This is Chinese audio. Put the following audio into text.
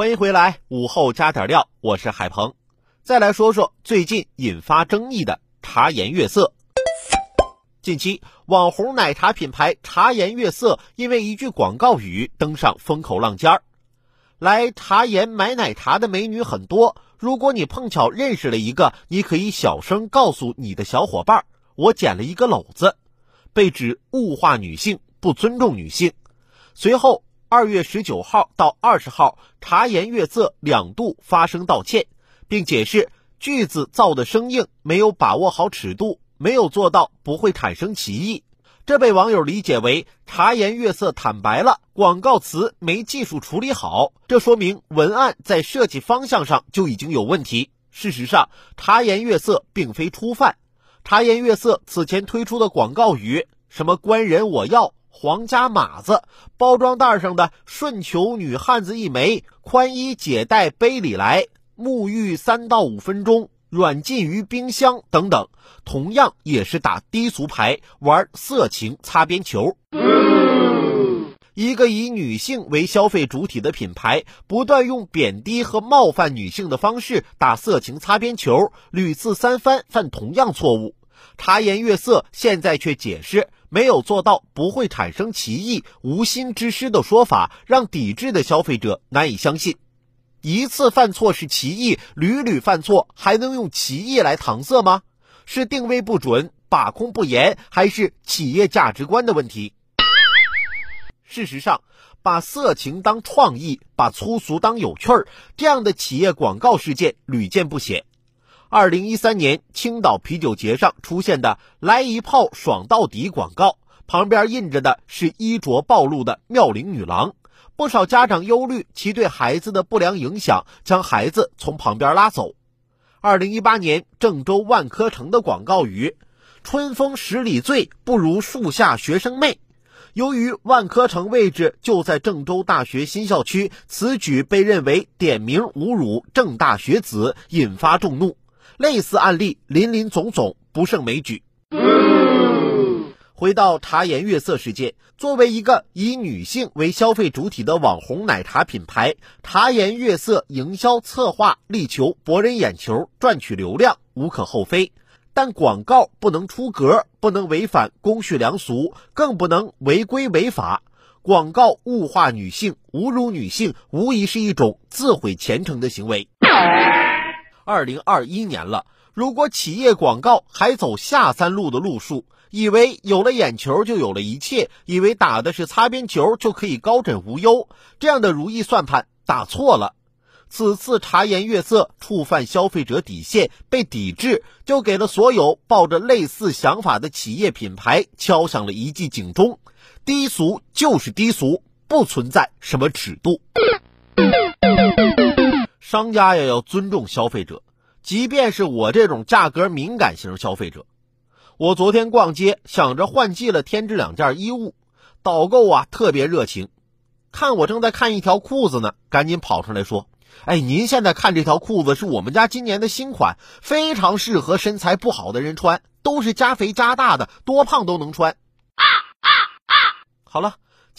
欢迎回来，午后加点料，我是海鹏。再来说说最近引发争议的茶颜悦色。近期，网红奶茶品牌茶颜悦色因为一句广告语登上风口浪尖儿。来茶颜买奶茶的美女很多，如果你碰巧认识了一个，你可以小声告诉你的小伙伴：“我捡了一个篓子。”被指物化女性，不尊重女性。随后。二月十九号到二十号，茶颜悦色两度发声道歉，并解释句子造的生硬，没有把握好尺度，没有做到不会产生歧义。这被网友理解为茶颜悦色坦白了广告词没技术处理好，这说明文案在设计方向上就已经有问题。事实上，茶颜悦色并非初犯，茶颜悦色此前推出的广告语什么“官人我要”。皇家码子包装袋上的“顺求女汉子一枚，宽衣解带杯里来，沐浴三到五分钟，软禁于冰箱”等等，同样也是打低俗牌，玩色情擦边球。一个以女性为消费主体的品牌，不断用贬低和冒犯女性的方式打色情擦边球，屡次三番犯同样错误。茶颜悦色现在却解释。没有做到不会产生歧义、无心之失的说法，让抵制的消费者难以相信。一次犯错是歧义，屡屡犯错还能用歧义来搪塞吗？是定位不准、把控不严，还是企业价值观的问题？事实上，把色情当创意，把粗俗当有趣儿，这样的企业广告事件屡见不鲜。二零一三年青岛啤酒节上出现的“来一炮爽到底”广告，旁边印着的是衣着暴露的妙龄女郎。不少家长忧虑其对孩子的不良影响，将孩子从旁边拉走。二零一八年郑州万科城的广告语：“春风十里醉，不如树下学生妹。”由于万科城位置就在郑州大学新校区，此举被认为点名侮辱郑大学子，引发众怒。类似案例林林总总，不胜枚举。回到茶颜悦色事件，作为一个以女性为消费主体的网红奶茶品牌，茶颜悦色营销策划力求博人眼球、赚取流量，无可厚非。但广告不能出格，不能违反公序良俗，更不能违规违法。广告物化女性、侮辱女性，无疑是一种自毁前程的行为。二零二一年了，如果企业广告还走下三路的路数，以为有了眼球就有了一切，以为打的是擦边球就可以高枕无忧，这样的如意算盘打错了。此次茶颜悦色触犯消费者底线被抵制，就给了所有抱着类似想法的企业品牌敲响了一记警钟：低俗就是低俗，不存在什么尺度。商家也要尊重消费者，即便是我这种价格敏感型消费者。我昨天逛街，想着换季了添置两件衣物，导购啊特别热情，看我正在看一条裤子呢，赶紧跑上来说：“哎，您现在看这条裤子是我们家今年的新款，非常适合身材不好的人穿，都是加肥加大的，多胖都能穿。”啊啊啊！好了。